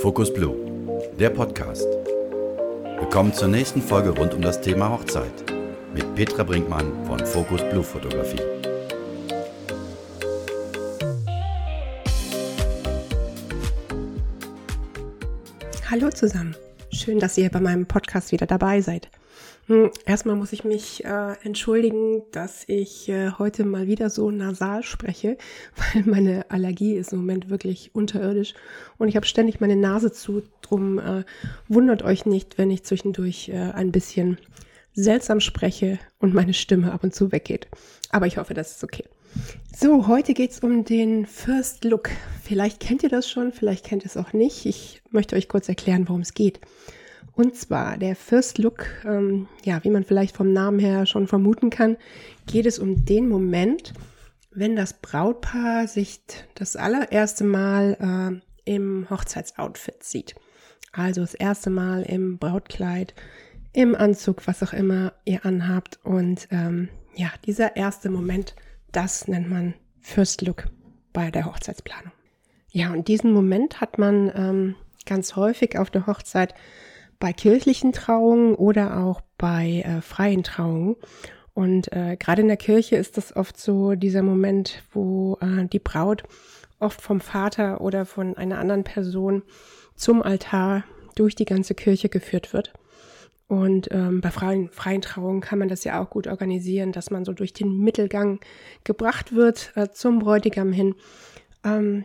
Focus Blue, der Podcast. Willkommen zur nächsten Folge rund um das Thema Hochzeit mit Petra Brinkmann von Focus Blue Fotografie. Hallo zusammen. Schön, dass ihr bei meinem Podcast wieder dabei seid. Hm, erstmal muss ich mich äh, entschuldigen, dass ich äh, heute mal wieder so nasal spreche, weil meine Allergie ist im Moment wirklich unterirdisch und ich habe ständig meine Nase zu. Drum äh, wundert euch nicht, wenn ich zwischendurch äh, ein bisschen seltsam spreche und meine Stimme ab und zu weggeht. Aber ich hoffe, das ist okay. So, heute geht's um den First Look. Vielleicht kennt ihr das schon, vielleicht kennt ihr es auch nicht. Ich möchte euch kurz erklären, worum es geht. Und zwar der First Look, ähm, ja, wie man vielleicht vom Namen her schon vermuten kann, geht es um den Moment, wenn das Brautpaar sich das allererste Mal äh, im Hochzeitsoutfit sieht. Also das erste Mal im Brautkleid, im Anzug, was auch immer ihr anhabt. Und ähm, ja, dieser erste Moment, das nennt man First Look bei der Hochzeitsplanung. Ja, und diesen Moment hat man ähm, ganz häufig auf der Hochzeit bei kirchlichen Trauungen oder auch bei äh, freien Trauungen. Und äh, gerade in der Kirche ist das oft so dieser Moment, wo äh, die Braut oft vom Vater oder von einer anderen Person zum Altar durch die ganze Kirche geführt wird. Und ähm, bei freien, freien Trauungen kann man das ja auch gut organisieren, dass man so durch den Mittelgang gebracht wird äh, zum Bräutigam hin. Ähm,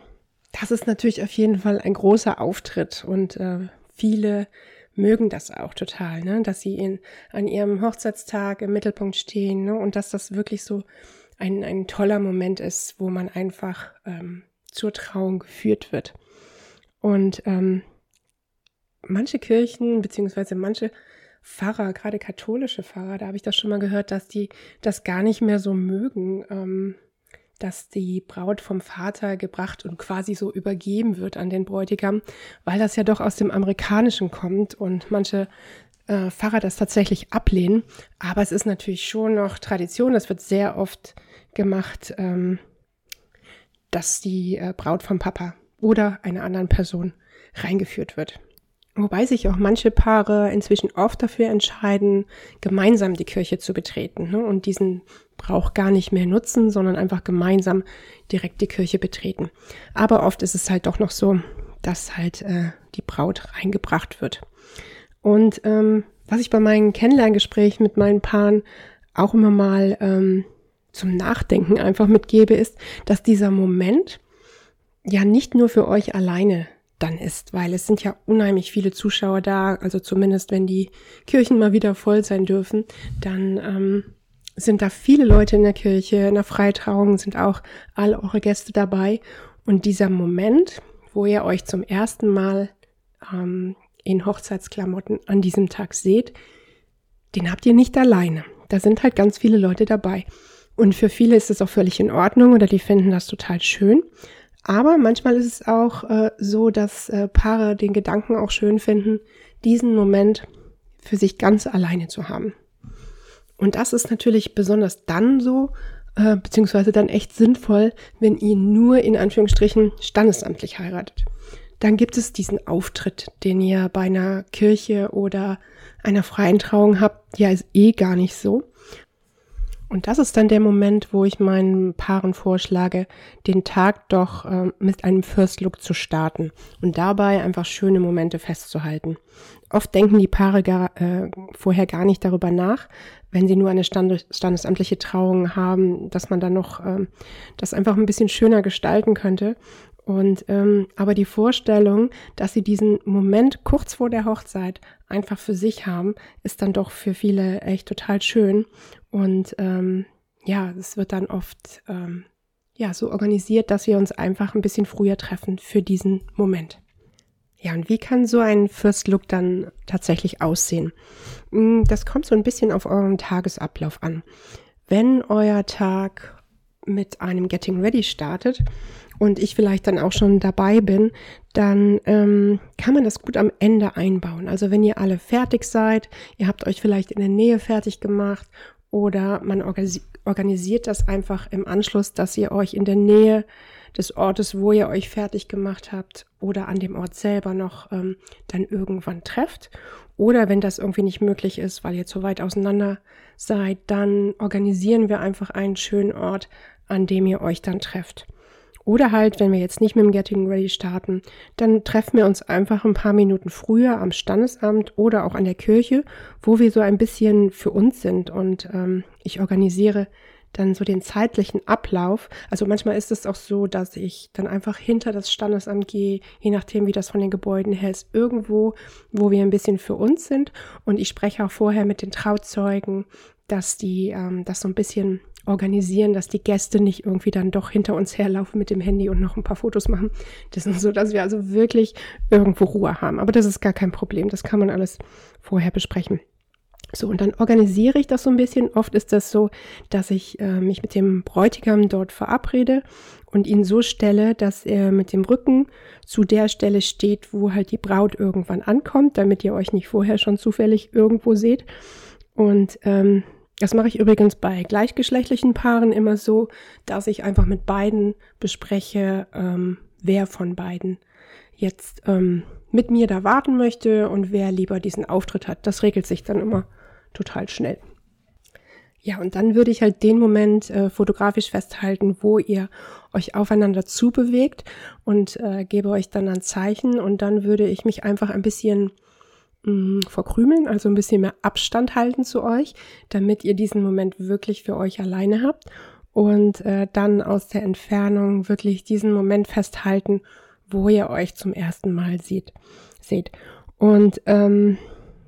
das ist natürlich auf jeden Fall ein großer Auftritt und äh, viele mögen das auch total, ne? dass sie in, an ihrem Hochzeitstag im Mittelpunkt stehen ne? und dass das wirklich so ein, ein toller Moment ist, wo man einfach ähm, zur Trauung geführt wird. Und ähm, manche Kirchen beziehungsweise manche Pfarrer, gerade katholische Pfarrer, da habe ich das schon mal gehört, dass die das gar nicht mehr so mögen, ähm, dass die Braut vom Vater gebracht und quasi so übergeben wird an den Bräutigam, weil das ja doch aus dem Amerikanischen kommt und manche äh, Pfarrer das tatsächlich ablehnen. Aber es ist natürlich schon noch Tradition, das wird sehr oft gemacht, ähm, dass die äh, Braut vom Papa oder einer anderen Person reingeführt wird. Wobei sich auch manche Paare inzwischen oft dafür entscheiden, gemeinsam die Kirche zu betreten ne, und diesen Brauch gar nicht mehr nutzen, sondern einfach gemeinsam direkt die Kirche betreten. Aber oft ist es halt doch noch so, dass halt äh, die Braut reingebracht wird. Und ähm, was ich bei meinen Kennenlerngesprächen mit meinen Paaren auch immer mal ähm, zum Nachdenken einfach mitgebe, ist, dass dieser Moment ja nicht nur für euch alleine dann ist, weil es sind ja unheimlich viele Zuschauer da, also zumindest wenn die Kirchen mal wieder voll sein dürfen, dann ähm, sind da viele Leute in der Kirche, in der Freitrauung sind auch all eure Gäste dabei und dieser Moment, wo ihr euch zum ersten Mal ähm, in Hochzeitsklamotten an diesem Tag seht, den habt ihr nicht alleine. Da sind halt ganz viele Leute dabei. Und für viele ist es auch völlig in Ordnung oder die finden das total schön. Aber manchmal ist es auch äh, so, dass äh, Paare den Gedanken auch schön finden, diesen Moment für sich ganz alleine zu haben. Und das ist natürlich besonders dann so, äh, beziehungsweise dann echt sinnvoll, wenn ihr nur in Anführungsstrichen standesamtlich heiratet. Dann gibt es diesen Auftritt, den ihr bei einer Kirche oder einer freien Trauung habt, ja, ist eh gar nicht so. Und das ist dann der Moment, wo ich meinen Paaren vorschlage, den Tag doch äh, mit einem First Look zu starten und dabei einfach schöne Momente festzuhalten. Oft denken die Paare gar, äh, vorher gar nicht darüber nach, wenn sie nur eine Stand standesamtliche Trauung haben, dass man dann noch äh, das einfach ein bisschen schöner gestalten könnte. Und ähm, aber die Vorstellung, dass sie diesen Moment kurz vor der Hochzeit einfach für sich haben, ist dann doch für viele echt total schön. Und ähm, ja, es wird dann oft ähm, ja so organisiert, dass wir uns einfach ein bisschen früher treffen für diesen Moment. Ja, und wie kann so ein First Look dann tatsächlich aussehen? Hm, das kommt so ein bisschen auf euren Tagesablauf an. Wenn euer Tag mit einem Getting Ready startet, und ich vielleicht dann auch schon dabei bin, dann ähm, kann man das gut am Ende einbauen. Also wenn ihr alle fertig seid, ihr habt euch vielleicht in der Nähe fertig gemacht oder man organisi organisiert das einfach im Anschluss, dass ihr euch in der Nähe des Ortes, wo ihr euch fertig gemacht habt oder an dem Ort selber noch ähm, dann irgendwann trefft. Oder wenn das irgendwie nicht möglich ist, weil ihr zu weit auseinander seid, dann organisieren wir einfach einen schönen Ort, an dem ihr euch dann trefft. Oder halt, wenn wir jetzt nicht mit dem Getting Ready starten, dann treffen wir uns einfach ein paar Minuten früher am Standesamt oder auch an der Kirche, wo wir so ein bisschen für uns sind. Und ähm, ich organisiere dann so den zeitlichen Ablauf. Also manchmal ist es auch so, dass ich dann einfach hinter das Standesamt gehe, je nachdem, wie das von den Gebäuden her ist, irgendwo, wo wir ein bisschen für uns sind. Und ich spreche auch vorher mit den Trauzeugen, dass die ähm, das so ein bisschen organisieren, dass die Gäste nicht irgendwie dann doch hinter uns herlaufen mit dem Handy und noch ein paar Fotos machen. Das ist so, dass wir also wirklich irgendwo Ruhe haben. Aber das ist gar kein Problem. Das kann man alles vorher besprechen. So, und dann organisiere ich das so ein bisschen. Oft ist das so, dass ich äh, mich mit dem Bräutigam dort verabrede und ihn so stelle, dass er mit dem Rücken zu der Stelle steht, wo halt die Braut irgendwann ankommt, damit ihr euch nicht vorher schon zufällig irgendwo seht. Und ähm, das mache ich übrigens bei gleichgeschlechtlichen Paaren immer so, dass ich einfach mit beiden bespreche, ähm, wer von beiden jetzt ähm, mit mir da warten möchte und wer lieber diesen Auftritt hat. Das regelt sich dann immer total schnell. Ja, und dann würde ich halt den Moment äh, fotografisch festhalten, wo ihr euch aufeinander zubewegt und äh, gebe euch dann ein Zeichen und dann würde ich mich einfach ein bisschen verkrümeln, also ein bisschen mehr Abstand halten zu euch, damit ihr diesen Moment wirklich für euch alleine habt und äh, dann aus der Entfernung wirklich diesen Moment festhalten, wo ihr euch zum ersten Mal seht. seht. Und ähm,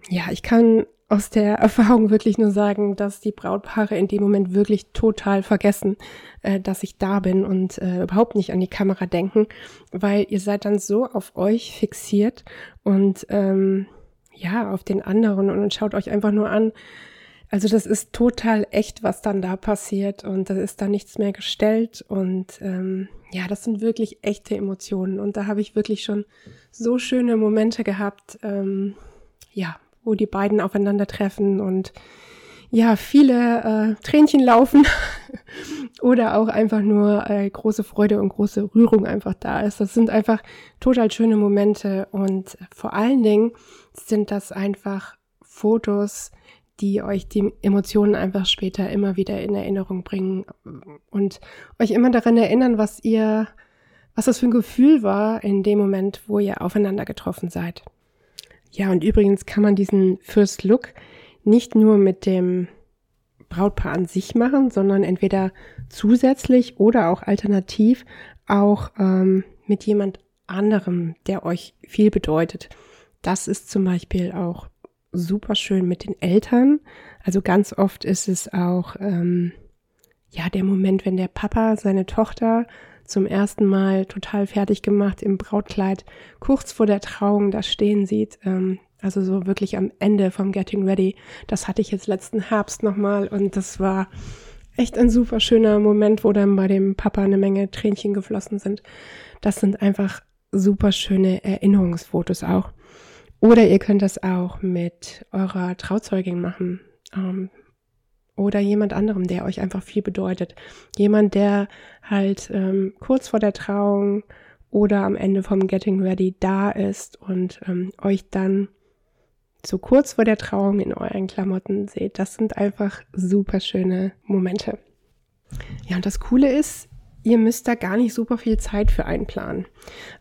ja, ich kann aus der Erfahrung wirklich nur sagen, dass die Brautpaare in dem Moment wirklich total vergessen, äh, dass ich da bin und äh, überhaupt nicht an die Kamera denken, weil ihr seid dann so auf euch fixiert und ähm, ja, auf den anderen und, schaut euch einfach nur an. Also das ist total echt, was dann da passiert und da ist da nichts mehr gestellt und ähm, ja, das sind wirklich echte Emotionen und da habe ich wirklich schon so schöne Momente gehabt. Ähm, ja, wo die beiden aufeinandertreffen und ja, viele äh, Tränchen laufen oder auch einfach nur äh, große Freude und große Rührung einfach da ist. Das sind einfach total schöne Momente und vor allen Dingen sind das einfach Fotos, die euch die Emotionen einfach später immer wieder in Erinnerung bringen und euch immer daran erinnern, was ihr, was das für ein Gefühl war in dem Moment, wo ihr aufeinander getroffen seid. Ja, und übrigens kann man diesen First Look nicht nur mit dem Brautpaar an sich machen, sondern entweder zusätzlich oder auch alternativ auch ähm, mit jemand anderem, der euch viel bedeutet. Das ist zum Beispiel auch super schön mit den Eltern. Also ganz oft ist es auch ähm, ja der Moment, wenn der Papa seine Tochter zum ersten Mal total fertig gemacht im Brautkleid, kurz vor der Trauung da stehen sieht. Ähm, also so wirklich am Ende vom Getting Ready. Das hatte ich jetzt letzten Herbst nochmal und das war echt ein super schöner Moment, wo dann bei dem Papa eine Menge Tränchen geflossen sind. Das sind einfach super schöne Erinnerungsfotos auch. Oder ihr könnt das auch mit eurer Trauzeugin machen. Ähm, oder jemand anderem, der euch einfach viel bedeutet. Jemand, der halt ähm, kurz vor der Trauung oder am Ende vom Getting Ready da ist und ähm, euch dann so kurz vor der Trauung in euren Klamotten seht. Das sind einfach super schöne Momente. Ja, und das Coole ist, ihr müsst da gar nicht super viel Zeit für einplanen.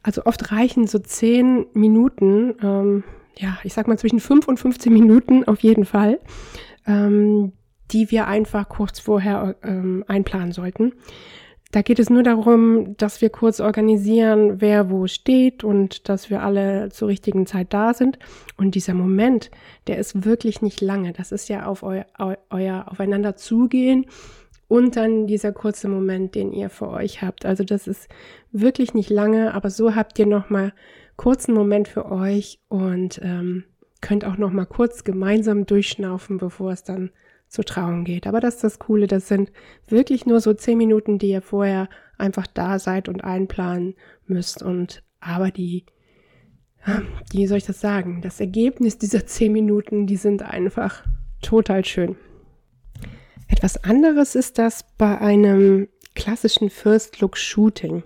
Also oft reichen so zehn Minuten, ähm, ja, ich sag mal zwischen fünf und 15 Minuten auf jeden Fall, ähm, die wir einfach kurz vorher ähm, einplanen sollten. Da geht es nur darum, dass wir kurz organisieren, wer wo steht und dass wir alle zur richtigen Zeit da sind. Und dieser Moment, der ist wirklich nicht lange. Das ist ja auf eu, eu, euer Aufeinander zugehen und dann dieser kurze Moment, den ihr für euch habt. Also das ist wirklich nicht lange, aber so habt ihr noch mal kurzen Moment für euch und ähm, könnt auch noch mal kurz gemeinsam durchschnaufen, bevor es dann zur Trauung geht. Aber das ist das Coole, das sind wirklich nur so zehn Minuten, die ihr vorher einfach da seid und einplanen müsst. Und aber die, wie soll ich das sagen? Das Ergebnis dieser zehn Minuten, die sind einfach total schön. Etwas anderes ist das bei einem klassischen First Look Shooting.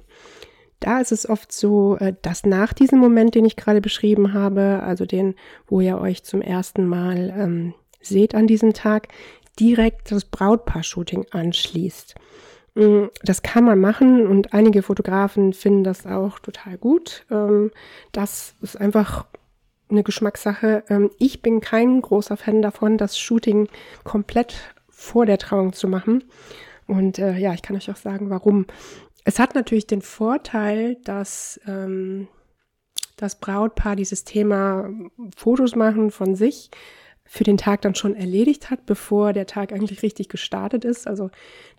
Da ist es oft so, äh, dass nach diesem Moment, den ich gerade beschrieben habe, also den, wo ihr euch zum ersten Mal ähm, seht an diesem Tag, direkt das Brautpaar-Shooting anschließt. Mm, das kann man machen und einige Fotografen finden das auch total gut. Ähm, das ist einfach eine Geschmackssache. Ähm, ich bin kein großer Fan davon, das Shooting komplett vor der Trauung zu machen. Und äh, ja, ich kann euch auch sagen, warum. Es hat natürlich den Vorteil, dass ähm, das Brautpaar dieses Thema Fotos machen von sich für den Tag dann schon erledigt hat, bevor der Tag eigentlich richtig gestartet ist. Also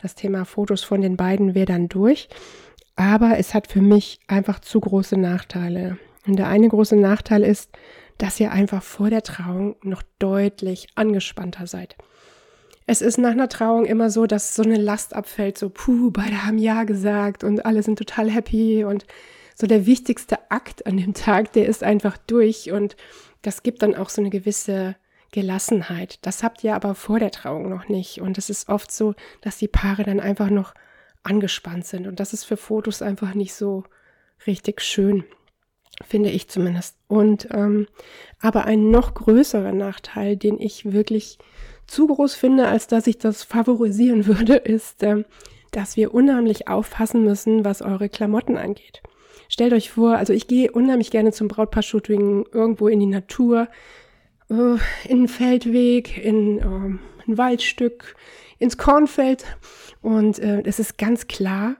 das Thema Fotos von den beiden wäre dann durch. Aber es hat für mich einfach zu große Nachteile. Und der eine große Nachteil ist, dass ihr einfach vor der Trauung noch deutlich angespannter seid. Es ist nach einer Trauung immer so, dass so eine Last abfällt, so, puh, beide haben Ja gesagt und alle sind total happy und so der wichtigste Akt an dem Tag, der ist einfach durch und das gibt dann auch so eine gewisse Gelassenheit. Das habt ihr aber vor der Trauung noch nicht. Und es ist oft so, dass die Paare dann einfach noch angespannt sind. Und das ist für Fotos einfach nicht so richtig schön, finde ich zumindest. Und ähm, aber ein noch größerer Nachteil, den ich wirklich zu groß finde, als dass ich das favorisieren würde, ist, äh, dass wir unheimlich aufpassen müssen, was eure Klamotten angeht. Stellt euch vor, also ich gehe unheimlich gerne zum Brautpaar-Shooting irgendwo in die Natur in einen Feldweg, in äh, ein Waldstück, ins Kornfeld. Und äh, es ist ganz klar,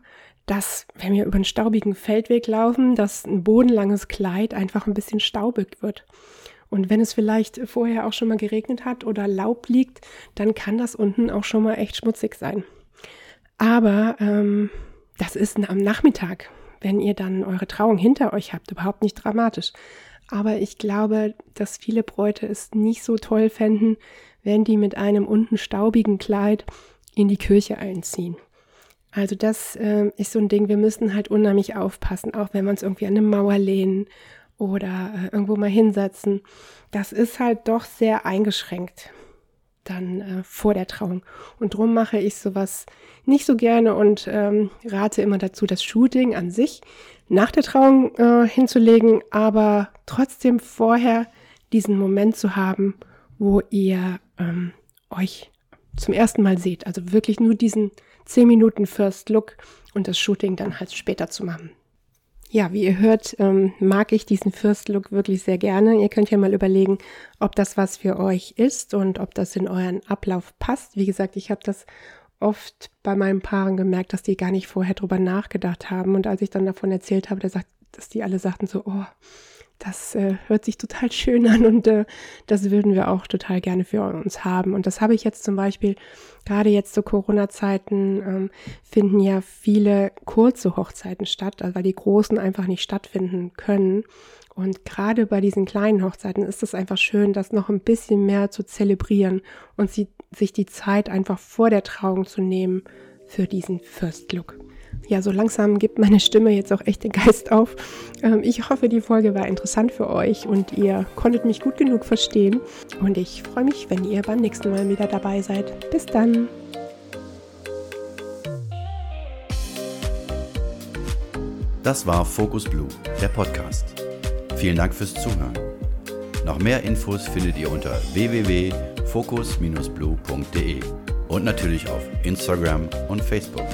dass, wenn wir über einen staubigen Feldweg laufen, dass ein bodenlanges Kleid einfach ein bisschen staubig wird. Und wenn es vielleicht vorher auch schon mal geregnet hat oder Laub liegt, dann kann das unten auch schon mal echt schmutzig sein. Aber ähm, das ist am Nachmittag, wenn ihr dann eure Trauung hinter euch habt, überhaupt nicht dramatisch. Aber ich glaube, dass viele Bräute es nicht so toll fänden, wenn die mit einem unten staubigen Kleid in die Kirche einziehen. Also das äh, ist so ein Ding, wir müssen halt unheimlich aufpassen, auch wenn wir uns irgendwie an eine Mauer lehnen oder äh, irgendwo mal hinsetzen. Das ist halt doch sehr eingeschränkt dann äh, vor der Trauung. Und drum mache ich sowas nicht so gerne und ähm, rate immer dazu, das Shooting an sich nach der Trauung äh, hinzulegen, aber trotzdem vorher diesen Moment zu haben, wo ihr ähm, euch zum ersten Mal seht. Also wirklich nur diesen 10 Minuten First Look und das Shooting dann halt später zu machen. Ja, wie ihr hört, ähm, mag ich diesen First Look wirklich sehr gerne. Ihr könnt ja mal überlegen, ob das was für euch ist und ob das in euren Ablauf passt. Wie gesagt, ich habe das oft bei meinen Paaren gemerkt, dass die gar nicht vorher drüber nachgedacht haben. Und als ich dann davon erzählt habe, dass die alle sagten so, oh, das äh, hört sich total schön an und äh, das würden wir auch total gerne für uns haben. Und das habe ich jetzt zum Beispiel, gerade jetzt zu Corona-Zeiten, ähm, finden ja viele kurze Hochzeiten statt, weil die großen einfach nicht stattfinden können. Und gerade bei diesen kleinen Hochzeiten ist es einfach schön, das noch ein bisschen mehr zu zelebrieren und sie, sich die Zeit einfach vor der Trauung zu nehmen für diesen First Look. Ja, so langsam gibt meine Stimme jetzt auch echt den Geist auf. Ähm, ich hoffe, die Folge war interessant für euch und ihr konntet mich gut genug verstehen. Und ich freue mich, wenn ihr beim nächsten Mal wieder dabei seid. Bis dann. Das war Focus Blue, der Podcast. Vielen Dank fürs Zuhören. Noch mehr Infos findet ihr unter www.focus-blue.de und natürlich auf Instagram und Facebook.